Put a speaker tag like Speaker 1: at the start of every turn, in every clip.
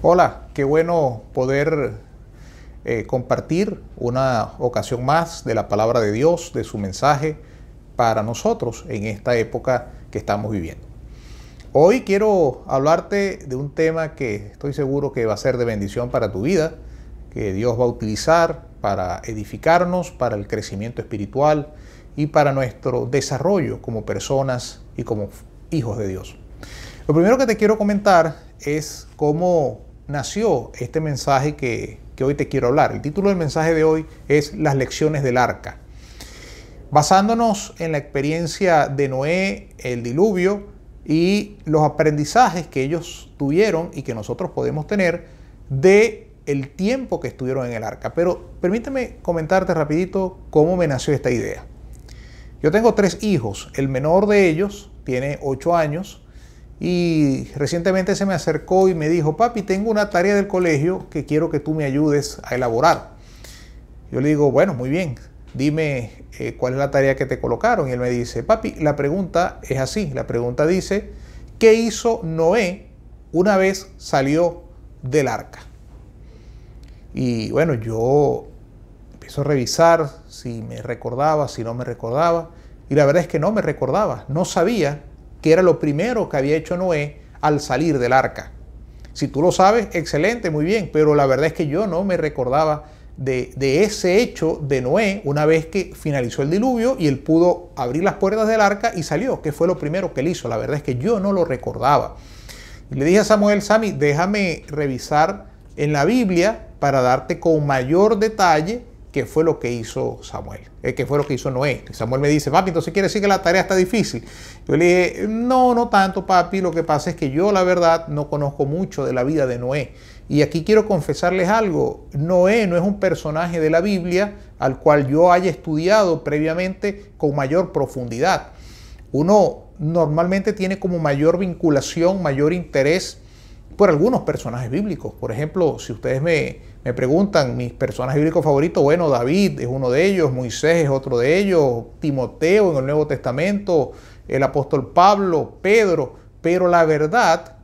Speaker 1: Hola, qué bueno poder eh, compartir una ocasión más de la palabra de Dios, de su mensaje para nosotros en esta época que estamos viviendo. Hoy quiero hablarte de un tema que estoy seguro que va a ser de bendición para tu vida, que Dios va a utilizar para edificarnos, para el crecimiento espiritual y para nuestro desarrollo como personas y como hijos de Dios. Lo primero que te quiero comentar es cómo nació este mensaje que, hoy te quiero hablar. El título del mensaje de hoy es Las lecciones del arca. Basándonos en la experiencia de Noé, el diluvio y los aprendizajes que ellos tuvieron y que nosotros podemos tener de el tiempo que estuvieron en el arca. Pero permíteme comentarte rapidito cómo me nació esta idea. Yo tengo tres hijos. El menor de ellos tiene ocho años y recientemente se me acercó y me dijo, papi, tengo una tarea del colegio que quiero que tú me ayudes a elaborar. Yo le digo, bueno, muy bien, dime eh, cuál es la tarea que te colocaron. Y él me dice, papi, la pregunta es así. La pregunta dice, ¿qué hizo Noé una vez salió del arca? Y bueno, yo empiezo a revisar si me recordaba, si no me recordaba. Y la verdad es que no me recordaba, no sabía que era lo primero que había hecho Noé al salir del arca. Si tú lo sabes, excelente, muy bien, pero la verdad es que yo no me recordaba de, ese hecho de Noé una vez que finalizó el diluvio y él pudo abrir las puertas del arca y salió, que fue lo primero que él hizo. La verdad es que yo no lo recordaba. Le dije a Samuel, Sami, déjame revisar en la Biblia para darte con mayor detalle qué fue lo que hizo Samuel, eh, qué fue lo que hizo Noé. Samuel me dice, papi, entonces quiere decir que la tarea está difícil. Yo le dije, no, no tanto, papi, lo que pasa es que yo la verdad no conozco mucho de la vida de Noé. Y aquí quiero confesarles algo, Noé no es un personaje de la Biblia al cual yo haya estudiado previamente con mayor profundidad. Uno normalmente tiene como mayor vinculación, mayor interés por algunos personajes bíblicos. Por ejemplo, si ustedes me, me preguntan mis personajes bíblicos favoritos, bueno, David es uno de ellos, Moisés es otro de ellos, Timoteo en el Nuevo Testamento, el apóstol Pablo, Pedro, pero la verdad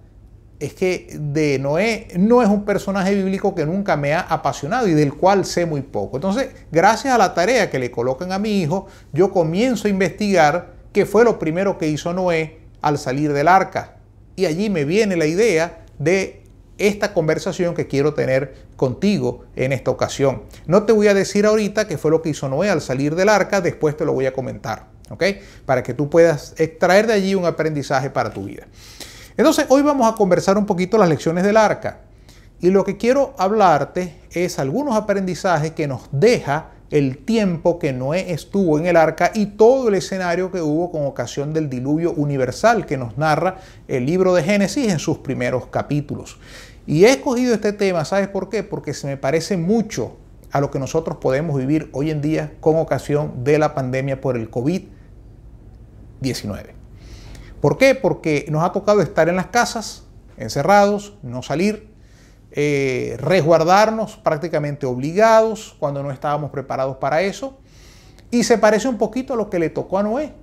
Speaker 1: es que de Noé no es un personaje bíblico que nunca me ha apasionado y del cual sé muy poco. Entonces, gracias a la tarea que le colocan a mi hijo, yo comienzo a investigar qué fue lo primero que hizo Noé al salir del arca. Y allí me viene la idea de esta conversación que quiero tener contigo en esta ocasión. No te voy a decir ahorita qué fue lo que hizo Noé al salir del arca, después te lo voy a comentar, ¿ok? Para que tú puedas extraer de allí un aprendizaje para tu vida. Entonces, hoy vamos a conversar un poquito las lecciones del arca. Y lo que quiero hablarte es algunos aprendizajes que nos deja el tiempo que Noé estuvo en el arca y todo el escenario que hubo con ocasión del diluvio universal que nos narra el libro de Génesis en sus primeros capítulos. Y he escogido este tema, ¿sabes por qué? Porque se me parece mucho a lo que nosotros podemos vivir hoy en día con ocasión de la pandemia por el COVID-19. ¿Por qué? Porque nos ha tocado estar en las casas, encerrados, no salir, eh, resguardarnos prácticamente obligados cuando no estábamos preparados para eso. Y se parece un poquito a lo que le tocó a Noé,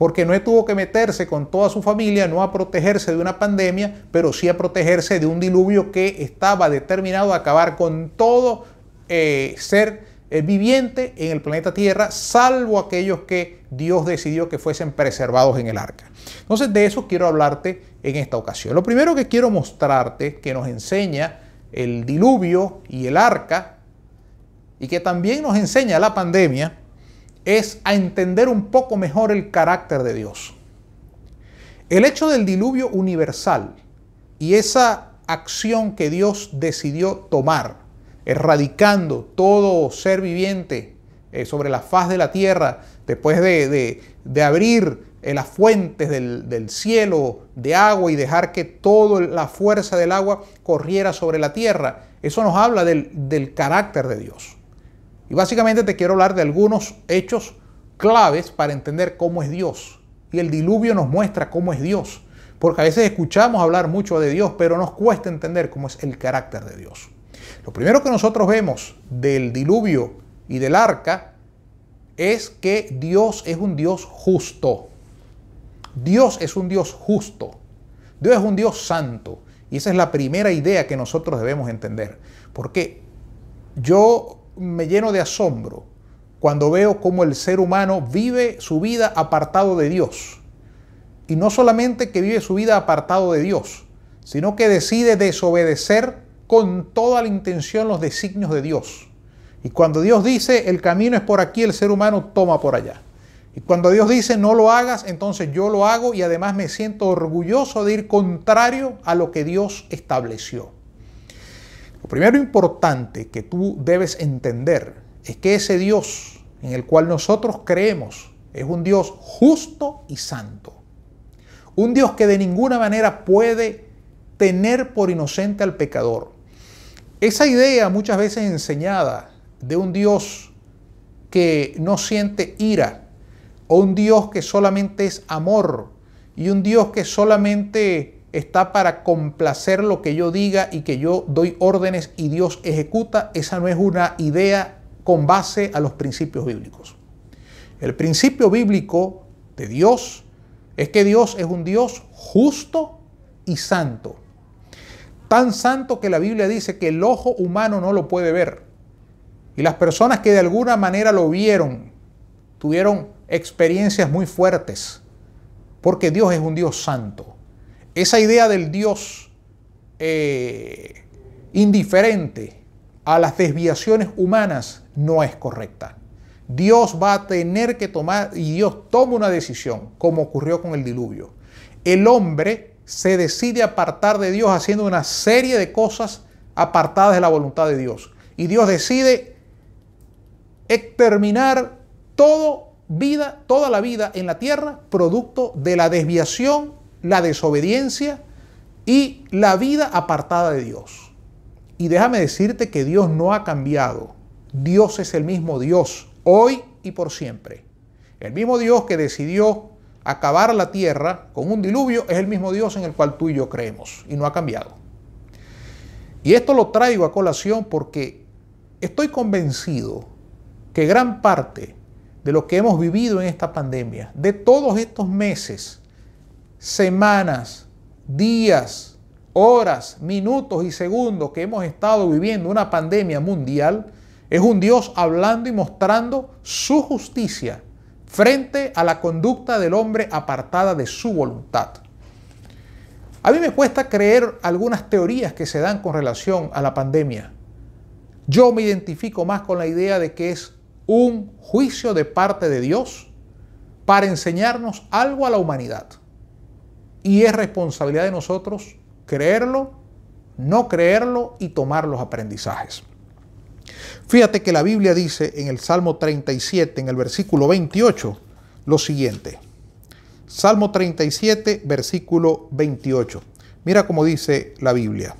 Speaker 1: porque Noé tuvo que meterse con toda su familia, no a protegerse de una pandemia, pero sí a protegerse de un diluvio que estaba determinado a acabar con todo eh, ser eh, viviente en el planeta Tierra, salvo aquellos que Dios decidió que fuesen preservados en el arca. Entonces de eso quiero hablarte en esta ocasión. Lo primero que quiero mostrarte que nos enseña el diluvio y el arca, y que también nos enseña la pandemia, es a entender un poco mejor el carácter de Dios. El hecho del diluvio universal y esa acción que Dios decidió tomar, erradicando todo ser viviente eh, sobre la faz de la tierra, después de, de abrir las fuentes del, cielo de agua y dejar que toda la fuerza del agua corriera sobre la tierra. Eso nos habla del, del carácter de Dios. Y básicamente te quiero hablar de algunos hechos claves para entender cómo es Dios. Y el diluvio nos muestra cómo es Dios. Porque a veces escuchamos hablar mucho de Dios, pero nos cuesta entender cómo es el carácter de Dios. Lo primero que nosotros vemos del diluvio y del arca es que Dios es un Dios justo. Dios es un Dios justo. Dios es un Dios santo. Y esa es la primera idea que nosotros debemos entender. Porque yo me lleno de asombro cuando veo cómo el ser humano vive su vida apartado de Dios. Y no solamente que vive su vida apartado de Dios, sino que decide desobedecer con toda la intención los designios de Dios. Y cuando Dios dice el camino es por aquí, el ser humano toma por allá. Y cuando Dios dice no lo hagas, entonces yo lo hago y además me siento orgulloso de ir contrario a lo que Dios estableció. Primero importante que tú debes entender es que ese Dios en el cual nosotros creemos es un Dios justo y santo. Un Dios que de ninguna manera puede tener por inocente al pecador. Esa idea muchas veces enseñada de un Dios que no siente ira, o un Dios que solamente es amor, y un Dios que solamente está para complacer lo que yo diga y que yo doy órdenes y Dios ejecuta, esa no es una idea con base a los principios bíblicos. El principio bíblico de Dios es que Dios es un Dios justo y santo. Tan santo que la Biblia dice que el ojo humano no lo puede ver. Y las personas que de alguna manera lo vieron tuvieron experiencias muy fuertes, porque Dios es un Dios santo. Esa idea del Dios eh, indiferente a las desviaciones humanas no es correcta. Dios va a tener que tomar, y Dios toma una decisión, como ocurrió con el diluvio. El hombre se decide apartar de Dios haciendo una serie de cosas apartadas de la voluntad de Dios. Y Dios decide exterminar todo vida, toda la vida en la tierra, producto de la desviación, la desobediencia y la vida apartada de Dios. Y déjame decirte que Dios no ha cambiado. Dios es el mismo Dios, hoy y por siempre. El mismo Dios que decidió acabar la tierra con un diluvio es el mismo Dios en el cual tú y yo creemos y no ha cambiado. Y esto lo traigo a colación porque estoy convencido que gran parte de lo que hemos vivido en esta pandemia, de todos estos meses, semanas, días, horas, minutos y segundos que hemos estado viviendo una pandemia mundial, es un Dios hablando y mostrando su justicia frente a la conducta del hombre apartada de su voluntad. A mí me cuesta creer algunas teorías que se dan con relación a la pandemia. Yo me identifico más con la idea de que es un juicio de parte de Dios para enseñarnos algo a la humanidad. Y es responsabilidad de nosotros creerlo, no creerlo y tomar los aprendizajes. Fíjate que la Biblia dice en el Salmo 37, en el versículo 28, lo siguiente. Salmo 37, versículo 28. Mira cómo dice la Biblia.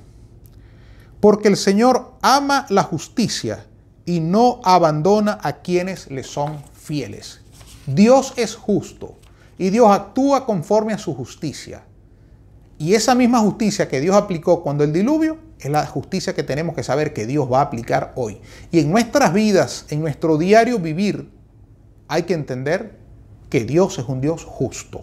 Speaker 1: Porque el Señor ama la justicia y no abandona a quienes le son fieles. Dios es justo y Dios actúa conforme a su justicia. Y esa misma justicia que Dios aplicó cuando el diluvio es la justicia que tenemos que saber que Dios va a aplicar hoy. Y en nuestras vidas, en nuestro diario vivir, hay que entender que Dios es un Dios justo,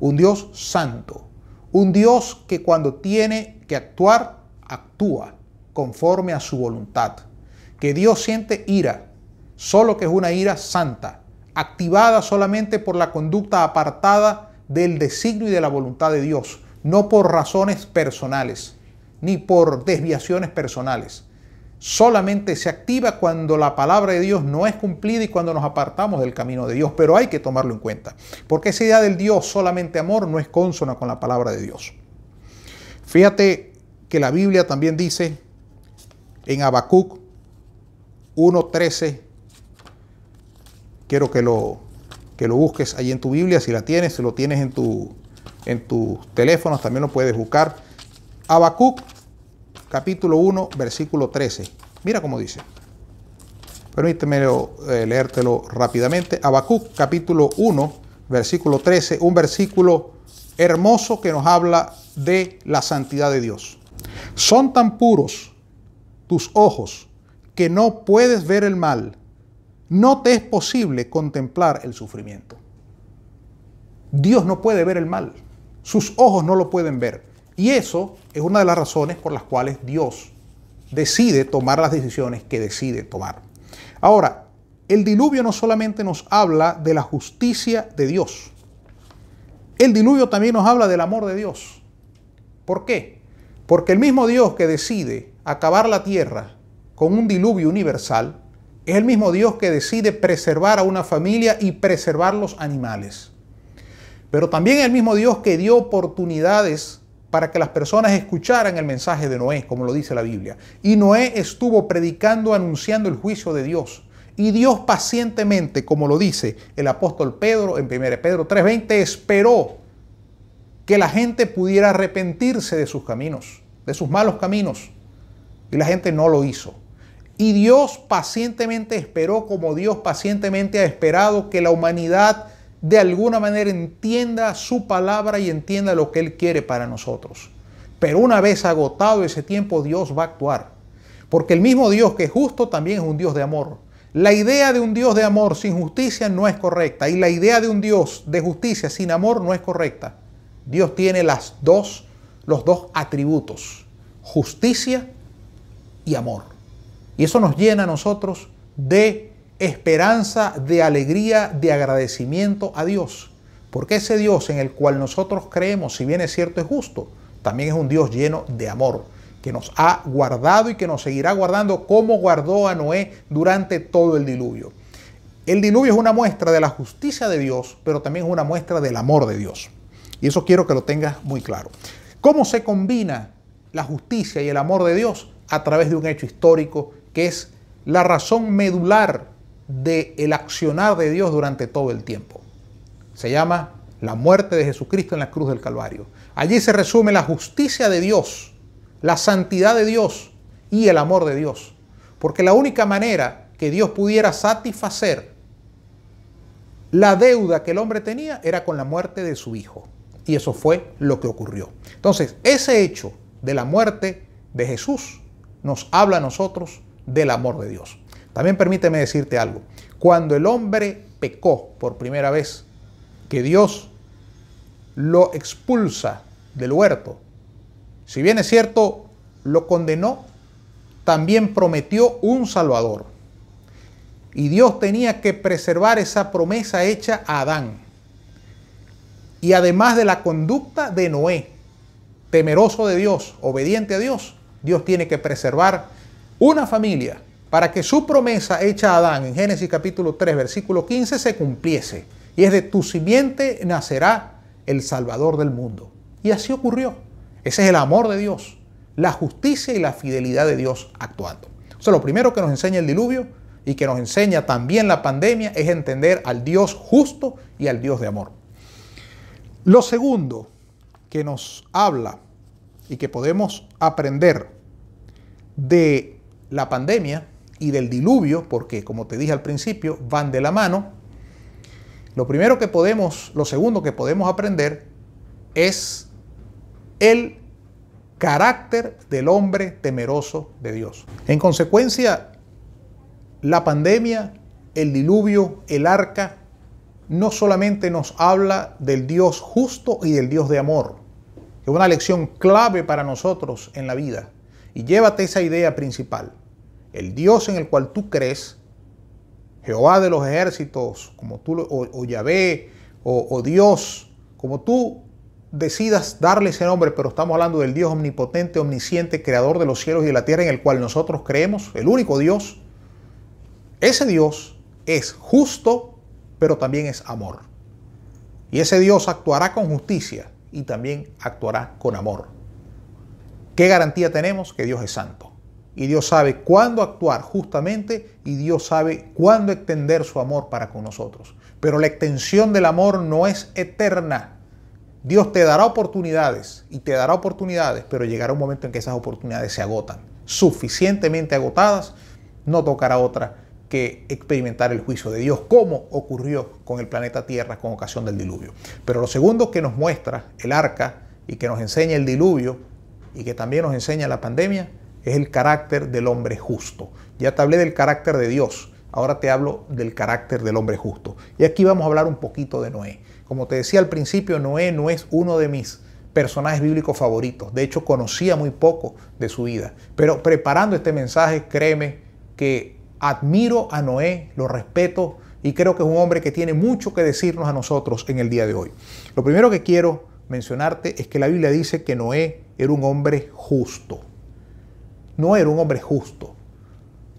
Speaker 1: un Dios santo, un Dios que cuando tiene que actuar, actúa conforme a su voluntad que Dios siente ira, solo que es una ira santa, activada solamente por la conducta apartada del designio y de la voluntad de Dios, no por razones personales, ni por desviaciones personales. Solamente se activa cuando la palabra de Dios no es cumplida y cuando nos apartamos del camino de Dios, pero hay que tomarlo en cuenta, porque esa idea del Dios solamente amor no es consona con la palabra de Dios. Fíjate que la Biblia también dice en Habacuc 1.13. Quiero que lo, que lo busques ahí en tu Biblia, si la tienes, si lo tienes en tu en tus teléfonos, también lo puedes buscar. Habacuc, capítulo 1, versículo 13. Mira cómo dice. Permíteme eh, leértelo rápidamente. Habacuc, capítulo 1, versículo 13, un versículo hermoso que nos habla de la santidad de Dios. Son tan puros tus ojos que no puedes ver el mal, no te es posible contemplar el sufrimiento. Dios no puede ver el mal, sus ojos no lo pueden ver. Y eso es una de las razones por las cuales Dios decide tomar las decisiones que decide tomar. Ahora, el diluvio no solamente nos habla de la justicia de Dios, el diluvio también nos habla del amor de Dios. ¿Por qué? Porque el mismo Dios que decide acabar la tierra con un diluvio universal, es el mismo Dios que decide preservar a una familia y preservar los animales. Pero también es el mismo Dios que dio oportunidades para que las personas escucharan el mensaje de Noé, como lo dice la Biblia. Y Noé estuvo predicando, anunciando el juicio de Dios. Y Dios pacientemente, como lo dice el apóstol Pedro en 1 Pedro 3:20, esperó que la gente pudiera arrepentirse de sus caminos, de sus malos caminos. Y la gente no lo hizo. Y Dios pacientemente esperó como Dios pacientemente ha esperado que la humanidad de alguna manera entienda su palabra y entienda lo que Él quiere para nosotros. Pero una vez agotado ese tiempo, Dios va a actuar. Porque el mismo Dios que es justo también es un Dios de amor. La idea de un Dios de amor sin justicia no es correcta. Y la idea de un Dios de justicia sin amor no es correcta. Dios tiene las dos, los dos atributos, justicia y amor. Y eso nos llena a nosotros de esperanza, de alegría, de agradecimiento a Dios. Porque ese Dios en el cual nosotros creemos, si bien es cierto, es justo, también es un Dios lleno de amor, que nos ha guardado y que nos seguirá guardando como guardó a Noé durante todo el diluvio. El diluvio es una muestra de la justicia de Dios, pero también es una muestra del amor de Dios. Y eso quiero que lo tengas muy claro. ¿Cómo se combina la justicia y el amor de Dios? A través de un hecho histórico que es la razón medular del el accionar de Dios durante todo el tiempo. Se llama la muerte de Jesucristo en la cruz del Calvario. Allí se resume la justicia de Dios, la santidad de Dios y el amor de Dios. Porque la única manera que Dios pudiera satisfacer la deuda que el hombre tenía era con la muerte de su Hijo. Y eso fue lo que ocurrió. Entonces, ese hecho de la muerte de Jesús nos habla a nosotros del amor de Dios. También permíteme decirte algo. Cuando el hombre pecó por primera vez, que Dios lo expulsa del huerto, si bien es cierto, lo condenó, también prometió un Salvador. Y Dios tenía que preservar esa promesa hecha a Adán y además de la conducta de Noé, temeroso de Dios, obediente a Dios, Dios tiene que preservar una familia para que su promesa hecha a Adán en Génesis capítulo 3, versículo 15 se cumpliese. Y es de tu simiente nacerá el Salvador del mundo. Y así ocurrió. Ese es el amor de Dios, la justicia y la fidelidad de Dios actuando. O sea, lo primero que nos enseña el diluvio y que nos enseña también la pandemia es entender al Dios justo y al Dios de amor. Lo segundo que nos habla y que podemos aprender de la pandemia y del diluvio, porque como te dije al principio, van de la mano, lo primero que podemos, lo segundo que podemos aprender es el carácter del hombre temeroso de Dios. En consecuencia, la pandemia, el diluvio, el arca, no solamente nos habla del Dios justo y del Dios de amor, que es una lección clave para nosotros en la vida. Y llévate esa idea principal. El Dios en el cual tú crees, Jehová de los ejércitos, como tú, o, Yahvé, o, o Dios, como tú decidas darle ese nombre, pero estamos hablando del Dios omnipotente, omnisciente, creador de los cielos y de la tierra en el cual nosotros creemos, el único Dios. Ese Dios es justo pero también es amor. Y ese Dios actuará con justicia y también actuará con amor. ¿Qué garantía tenemos? Que Dios es santo. Y Dios sabe cuándo actuar justamente y Dios sabe cuándo extender su amor para con nosotros. Pero la extensión del amor no es eterna. Dios te dará oportunidades y te dará oportunidades, pero llegará un momento en que esas oportunidades se agotan. Suficientemente agotadas, no tocará otra que experimentar el juicio de Dios, como ocurrió con el planeta Tierra con ocasión del diluvio. Pero lo segundo que nos muestra el arca y que nos enseña el diluvio y que también nos enseña la pandemia es el carácter del hombre justo. Ya te hablé del carácter de Dios, ahora te hablo del carácter del hombre justo. Y aquí vamos a hablar un poquito de Noé. Como te decía al principio, Noé no es uno de mis personajes bíblicos favoritos. De hecho, conocía muy poco de su vida. Pero preparando este mensaje, créeme que admiro a Noé, lo respeto y creo que es un hombre que tiene mucho que decirnos a nosotros en el día de hoy. Lo primero que quiero mencionarte es que la Biblia dice que Noé era un hombre justo. No era un hombre justo.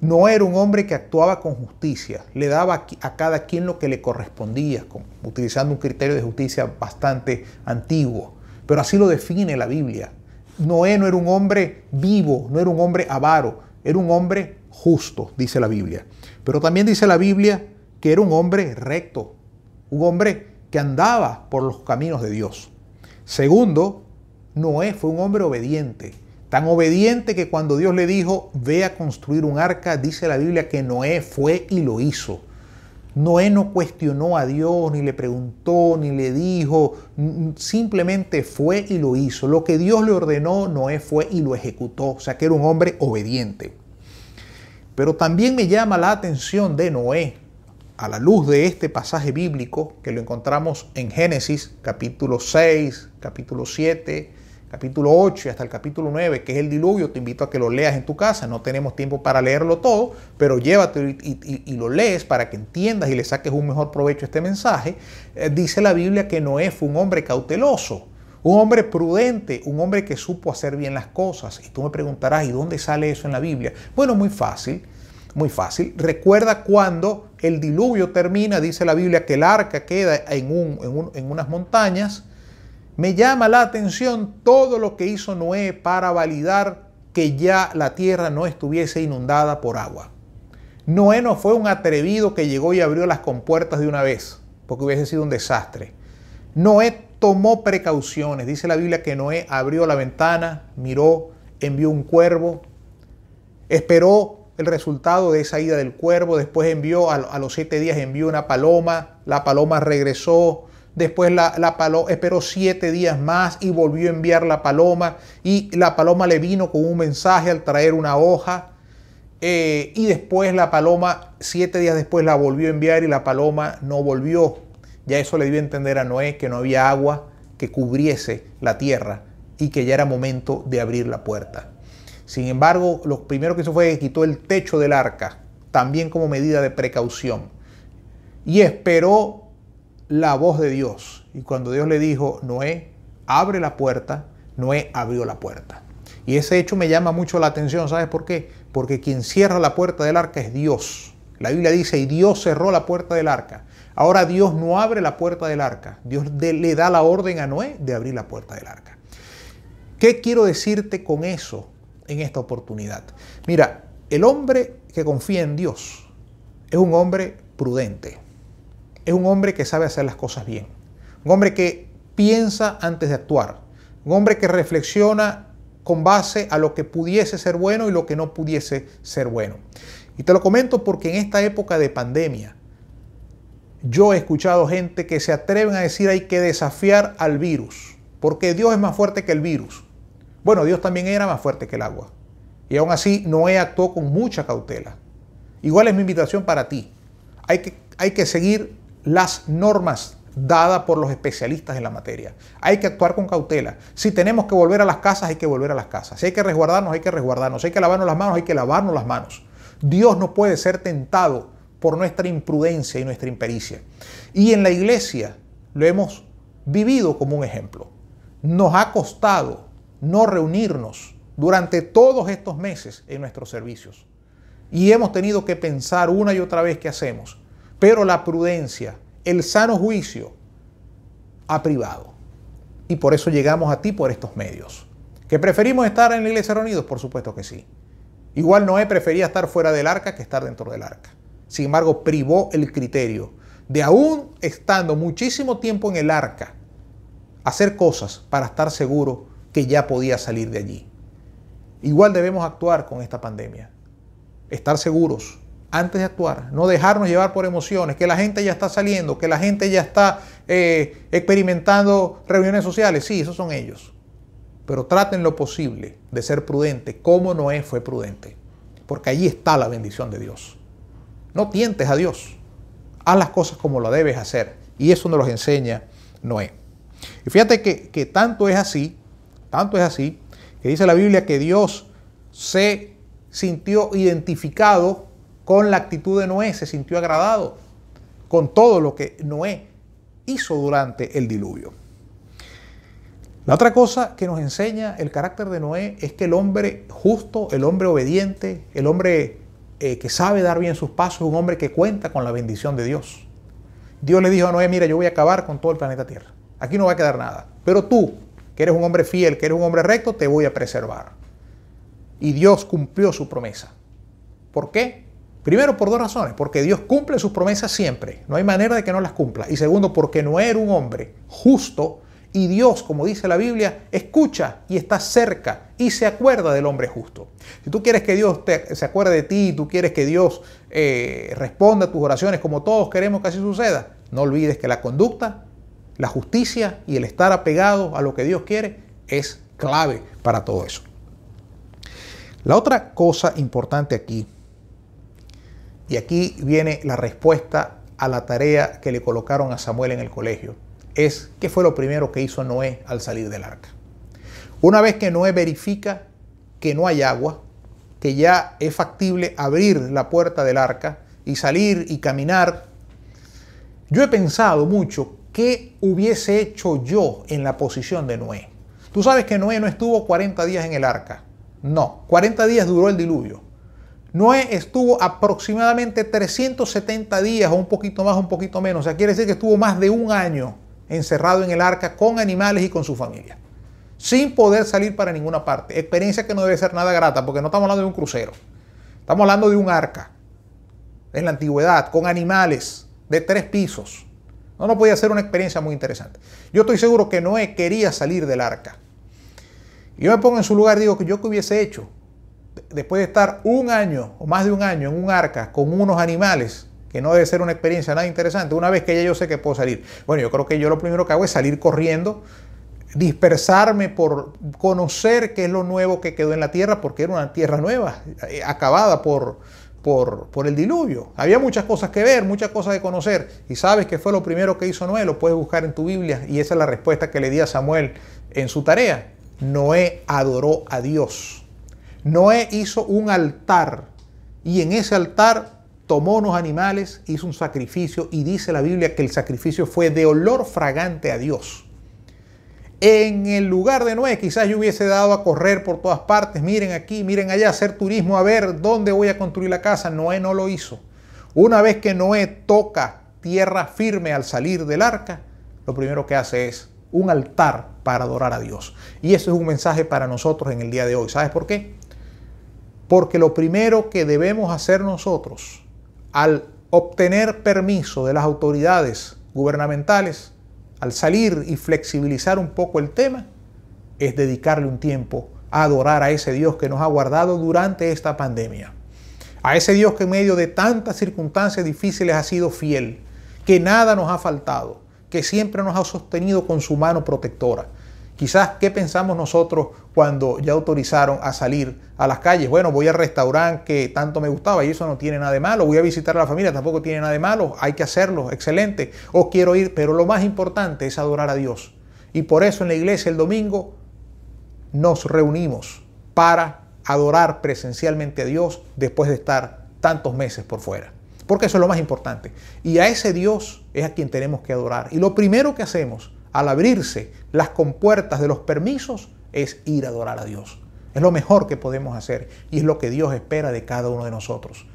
Speaker 1: No era un hombre que actuaba con justicia, le daba a cada quien lo que le correspondía, utilizando un criterio de justicia bastante antiguo. Pero así lo define la Biblia. Noé no era un hombre vivo, no era un hombre avaro, era un hombre justo, dice la Biblia. Pero también dice la Biblia que era un hombre recto, un hombre que andaba por los caminos de Dios. Segundo, Noé fue un hombre obediente, tan obediente que cuando Dios le dijo, ve a construir un arca, dice la Biblia que Noé fue y lo hizo. Noé no cuestionó a Dios, ni le preguntó, ni le dijo, simplemente fue y lo hizo. Lo que Dios le ordenó, Noé fue y lo ejecutó, o sea que era un hombre obediente. Pero también me llama la atención de Noé, a la luz de este pasaje bíblico, que lo encontramos en Génesis capítulo 6, capítulo 7, capítulo 8 y hasta el capítulo 9, que es el diluvio, te invito a que lo leas en tu casa, no tenemos tiempo para leerlo todo, pero llévate y, lo lees para que entiendas y le saques un mejor provecho a este mensaje. Eh, dice la Biblia que Noé fue un hombre cauteloso, un hombre prudente, un hombre que supo hacer bien las cosas. Y tú me preguntarás, ¿y dónde sale eso en la Biblia? Bueno, muy fácil. Muy fácil. Recuerda cuando el diluvio termina, dice la Biblia que el arca queda en, un, en, unas montañas. Me llama la atención todo lo que hizo Noé para validar que ya la tierra no estuviese inundada por agua. Noé no fue un atrevido que llegó y abrió las compuertas de una vez, porque hubiese sido un desastre. Noé tomó precauciones. Dice la Biblia que Noé abrió la ventana, miró, envió un cuervo, esperó el resultado de esa ida del cuervo, después envió a, los siete días envió una paloma, la paloma regresó, después la, la paloma esperó siete días más y volvió a enviar la paloma y la paloma le vino con un mensaje al traer una hoja eh, y después la paloma siete días después la volvió a enviar y la paloma no volvió. Ya eso le dio a entender a Noé que no había agua que cubriese la tierra y que ya era momento de abrir la puerta. Sin embargo, lo primero que hizo fue que quitó el techo del arca, también como medida de precaución. Y esperó la voz de Dios. Y cuando Dios le dijo, Noé, abre la puerta, Noé abrió la puerta. Y ese hecho me llama mucho la atención, ¿sabes por qué? Porque quien cierra la puerta del arca es Dios. La Biblia dice, y Dios cerró la puerta del arca. Ahora Dios no abre la puerta del arca. Dios le da la orden a Noé de abrir la puerta del arca. ¿Qué quiero decirte con eso? en esta oportunidad. Mira, el hombre que confía en Dios es un hombre prudente, es un hombre que sabe hacer las cosas bien, un hombre que piensa antes de actuar, un hombre que reflexiona con base a lo que pudiese ser bueno y lo que no pudiese ser bueno. Y te lo comento porque en esta época de pandemia, yo he escuchado gente que se atreven a decir hay que desafiar al virus, porque Dios es más fuerte que el virus. Bueno, Dios también era más fuerte que el agua. Y aún así Noé actuó con mucha cautela. Igual es mi invitación para ti. Hay que, hay que seguir las normas dadas por los especialistas en la materia. Hay que actuar con cautela. Si tenemos que volver a las casas, hay que volver a las casas. Si hay que resguardarnos, hay que resguardarnos. Si hay que lavarnos las manos, hay que lavarnos las manos. Dios no puede ser tentado por nuestra imprudencia y nuestra impericia. Y en la iglesia lo hemos vivido como un ejemplo. Nos ha costado no reunirnos durante todos estos meses en nuestros servicios. Y hemos tenido que pensar una y otra vez qué hacemos. Pero la prudencia, el sano juicio ha privado. Y por eso llegamos a ti por estos medios. ¿Que preferimos estar en la iglesia reunidos? Por supuesto que sí. Igual Noé prefería estar fuera del arca que estar dentro del arca. Sin embargo, privó el criterio de aún estando muchísimo tiempo en el arca, hacer cosas para estar seguro que ya podía salir de allí. Igual debemos actuar con esta pandemia. Estar seguros antes de actuar, no dejarnos llevar por emociones, que la gente ya está saliendo, que la gente ya está eh, experimentando reuniones sociales. Sí, esos son ellos. Pero traten lo posible de ser prudente, como Noé fue prudente, porque allí está la bendición de Dios. No tientes a Dios, haz las cosas como lo debes hacer, y eso nos lo enseña Noé. Y fíjate que, que tanto es así, tanto es así, que dice la Biblia que Dios se sintió identificado con la actitud de Noé, se sintió agradado con todo lo que Noé hizo durante el diluvio. La otra cosa que nos enseña el carácter de Noé es que el hombre justo, el hombre obediente, el hombre eh, que sabe dar bien sus pasos, es un hombre que cuenta con la bendición de Dios. Dios le dijo a Noé, mira, yo voy a acabar con todo el planeta Tierra. Aquí no va a quedar nada. Pero tú, que eres un hombre fiel, que eres un hombre recto, te voy a preservar. Y Dios cumplió su promesa. ¿Por qué? Primero por dos razones. Porque Dios cumple sus promesas siempre. No hay manera de que no las cumpla. Y segundo, porque Noé era un hombre justo y Dios, como dice la Biblia, escucha y está cerca y se acuerda del hombre justo. Si tú quieres que Dios se acuerde de ti, tú quieres que Dios eh, responda a tus oraciones como todos queremos que así suceda, no olvides que la conducta, la justicia y el estar apegado a lo que Dios quiere es clave para todo eso. La otra cosa importante aquí, y aquí viene la respuesta a la tarea que le colocaron a Samuel en el colegio, es qué fue lo primero que hizo Noé al salir del arca. Una vez que Noé verifica que no hay agua, que ya es factible abrir la puerta del arca y salir y caminar, yo he pensado mucho qué hubiese hecho yo en la posición de Noé. Tú sabes que Noé no estuvo 40 días en el arca. No, 40 días duró el diluvio. Noé estuvo aproximadamente 370 días o un poquito más, un poquito menos. O sea, quiere decir que estuvo más de un año encerrado en el arca con animales y con su familia, sin poder salir para ninguna parte. Experiencia que no debe ser nada grata, porque no estamos hablando de un crucero, estamos hablando de un arca en la antigüedad, con animales de tres pisos. No, no podía ser una experiencia muy interesante. Yo estoy seguro que Noé quería salir del arca. Y yo me pongo en su lugar y digo que yo qué hubiese hecho después de estar un año o más de un año en un arca con unos animales que no debe ser una experiencia nada interesante, una vez que ya yo sé que puedo salir. Bueno, yo creo que yo lo primero que hago es salir corriendo, dispersarme por conocer qué es lo nuevo que quedó en la tierra, porque era una tierra nueva, eh, acabada por, por, por, el diluvio. Había muchas cosas que ver, muchas cosas que conocer. Y sabes que fue lo primero que hizo Noé, lo puedes buscar en tu Biblia. Y esa es la respuesta que le di a Samuel en su tarea. Noé adoró a Dios. Noé hizo un altar. Y en ese altar tomó unos animales, hizo un sacrificio y dice la Biblia que el sacrificio fue de olor fragante a Dios. En el lugar de Noé, quizás yo hubiese dado a correr por todas partes, miren aquí, miren allá, hacer turismo, a ver dónde voy a construir la casa. Noé no lo hizo. Una vez que Noé toca tierra firme al salir del arca, lo primero que hace es un altar para adorar a Dios. Y eso es un mensaje para nosotros en el día de hoy. ¿Sabes por qué? Porque lo primero que debemos hacer nosotros al obtener permiso de las autoridades gubernamentales, al salir y flexibilizar un poco el tema, es dedicarle un tiempo a adorar a ese Dios que nos ha guardado durante esta pandemia. A ese Dios que en medio de tantas circunstancias difíciles ha sido fiel, que nada nos ha faltado, que siempre nos ha sostenido con su mano protectora Quizás, ¿qué pensamos nosotros cuando ya autorizaron a salir a las calles? Bueno, voy al restaurante que tanto me gustaba y eso no tiene nada de malo. Voy a visitar a la familia, tampoco tiene nada de malo. Hay que hacerlo, excelente. O quiero ir, pero lo más importante es adorar a Dios. Y por eso en la iglesia el domingo nos reunimos para adorar presencialmente a Dios después de estar tantos meses por fuera. Porque eso es lo más importante. Y a ese Dios es a quien tenemos que adorar. Y lo primero que hacemos al abrirse las compuertas de los permisos es ir a adorar a Dios. Es lo mejor que podemos hacer y es lo que Dios espera de cada uno de nosotros.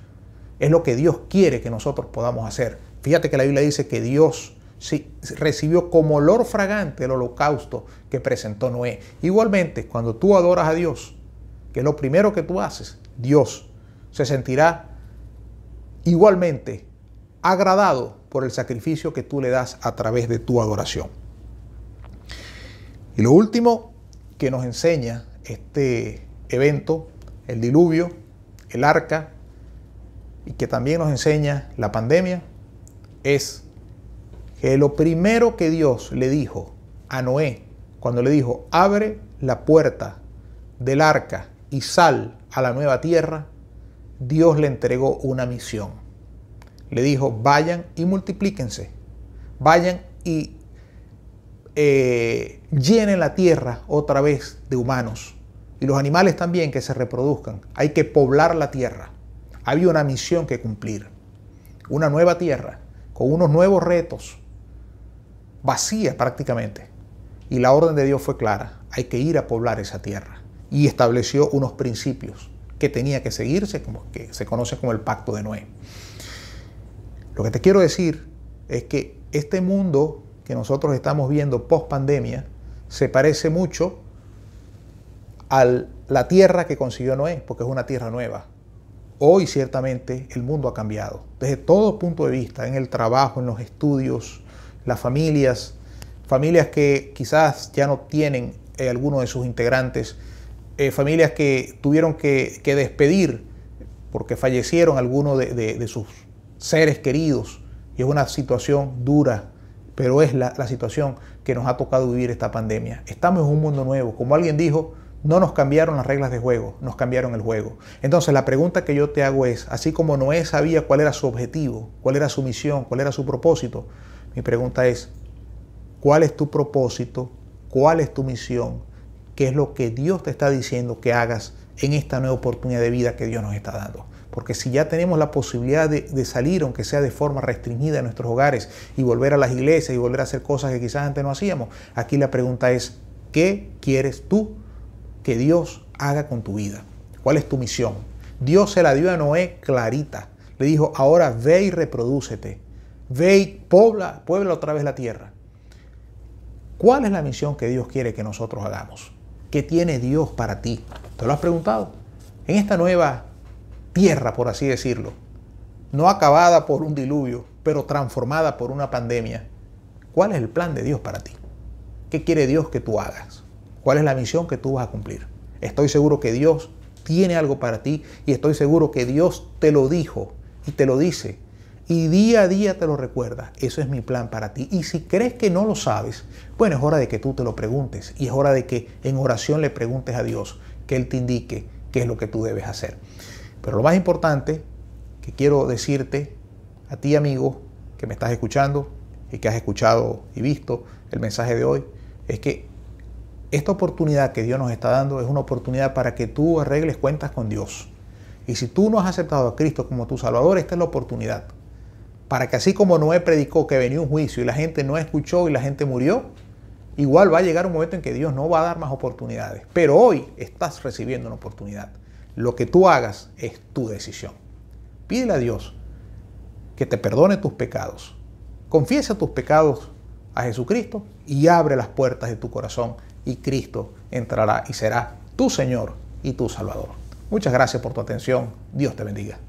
Speaker 1: Es lo que Dios quiere que nosotros podamos hacer. Fíjate que la Biblia dice que Dios recibió como olor fragante el holocausto que presentó Noé. Igualmente, cuando tú adoras a Dios, que es lo primero que tú haces, Dios se sentirá igualmente agradado por el sacrificio que tú le das a través de tu adoración. Y lo último que nos enseña este evento, el diluvio, el arca, y que también nos enseña la pandemia, es que lo primero que Dios le dijo a Noé, cuando le dijo, abre la puerta del arca y sal a la nueva tierra, Dios le entregó una misión. Le dijo, vayan y multiplíquense, vayan y eh, llenen la tierra otra vez de humanos. Y los animales también que se reproduzcan. Hay que poblar la tierra. Había una misión que cumplir. Una nueva tierra, con unos nuevos retos, vacía prácticamente. Y la orden de Dios fue clara. Hay que ir a poblar esa tierra. Y estableció unos principios que tenía que seguirse, como que se conoce como el pacto de Noé. Lo que te quiero decir es que este mundo que nosotros estamos viendo post pandemia se parece mucho a la tierra que consiguió Noé, porque es una tierra nueva. Hoy ciertamente el mundo ha cambiado, desde todo punto de vista, en el trabajo, en los estudios, las familias, familias que quizás ya no tienen eh, alguno de sus integrantes, eh, familias que tuvieron que, despedir porque fallecieron algunos de sus seres queridos, y es una situación dura, pero es la, situación que nos ha tocado vivir esta pandemia. Estamos en un mundo nuevo. Como alguien dijo, no nos cambiaron las reglas de juego, nos cambiaron el juego. Entonces la pregunta que yo te hago es, así como Noé sabía cuál era su objetivo, cuál era su misión, cuál era su propósito, mi pregunta es, ¿cuál es tu propósito? ¿Cuál es tu misión? ¿Qué es lo que Dios te está diciendo que hagas en esta nueva oportunidad de vida que Dios nos está dando? Porque si ya tenemos la posibilidad de, salir, aunque sea de forma restringida de nuestros hogares, y volver a las iglesias y volver a hacer cosas que quizás antes no hacíamos, aquí la pregunta es, ¿qué quieres tú que Dios haga con tu vida? ¿Cuál es tu misión? Dios se la dio a Noé clarita. Le dijo, ahora ve y reprodúcete. Ve y pobla, puebla otra vez la tierra. ¿Cuál es la misión que Dios quiere que nosotros hagamos? ¿Qué tiene Dios para ti? ¿Te lo has preguntado? En esta nueva tierra, por así decirlo, no acabada por un diluvio, pero transformada por una pandemia, ¿cuál es el plan de Dios para ti? ¿Qué quiere Dios que tú hagas? ¿Cuál es la misión que tú vas a cumplir? Estoy seguro que Dios tiene algo para ti y estoy seguro que Dios te lo dijo y te lo dice y día a día te lo recuerda. Eso es mi plan para ti. Y si crees que no lo sabes, bueno, es hora de que tú te lo preguntes y es hora de que en oración le preguntes a Dios que Él te indique qué es lo que tú debes hacer. Pero lo más importante que quiero decirte a ti amigo que me estás escuchando y que has escuchado y visto el mensaje de hoy, es que esta oportunidad que Dios nos está dando es una oportunidad para que tú arregles cuentas con Dios. Y si tú no has aceptado a Cristo como tu Salvador, esta es la oportunidad. Para que así como Noé predicó que venía un juicio y la gente no escuchó y la gente murió, igual va a llegar un momento en que Dios no va a dar más oportunidades. Pero hoy estás recibiendo una oportunidad. Lo que tú hagas es tu decisión. Pídele a Dios que te perdone tus pecados. Confiesa tus pecados a Jesucristo y abre las puertas de tu corazón y Cristo entrará y será tu Señor y tu Salvador. Muchas gracias por tu atención. Dios te bendiga.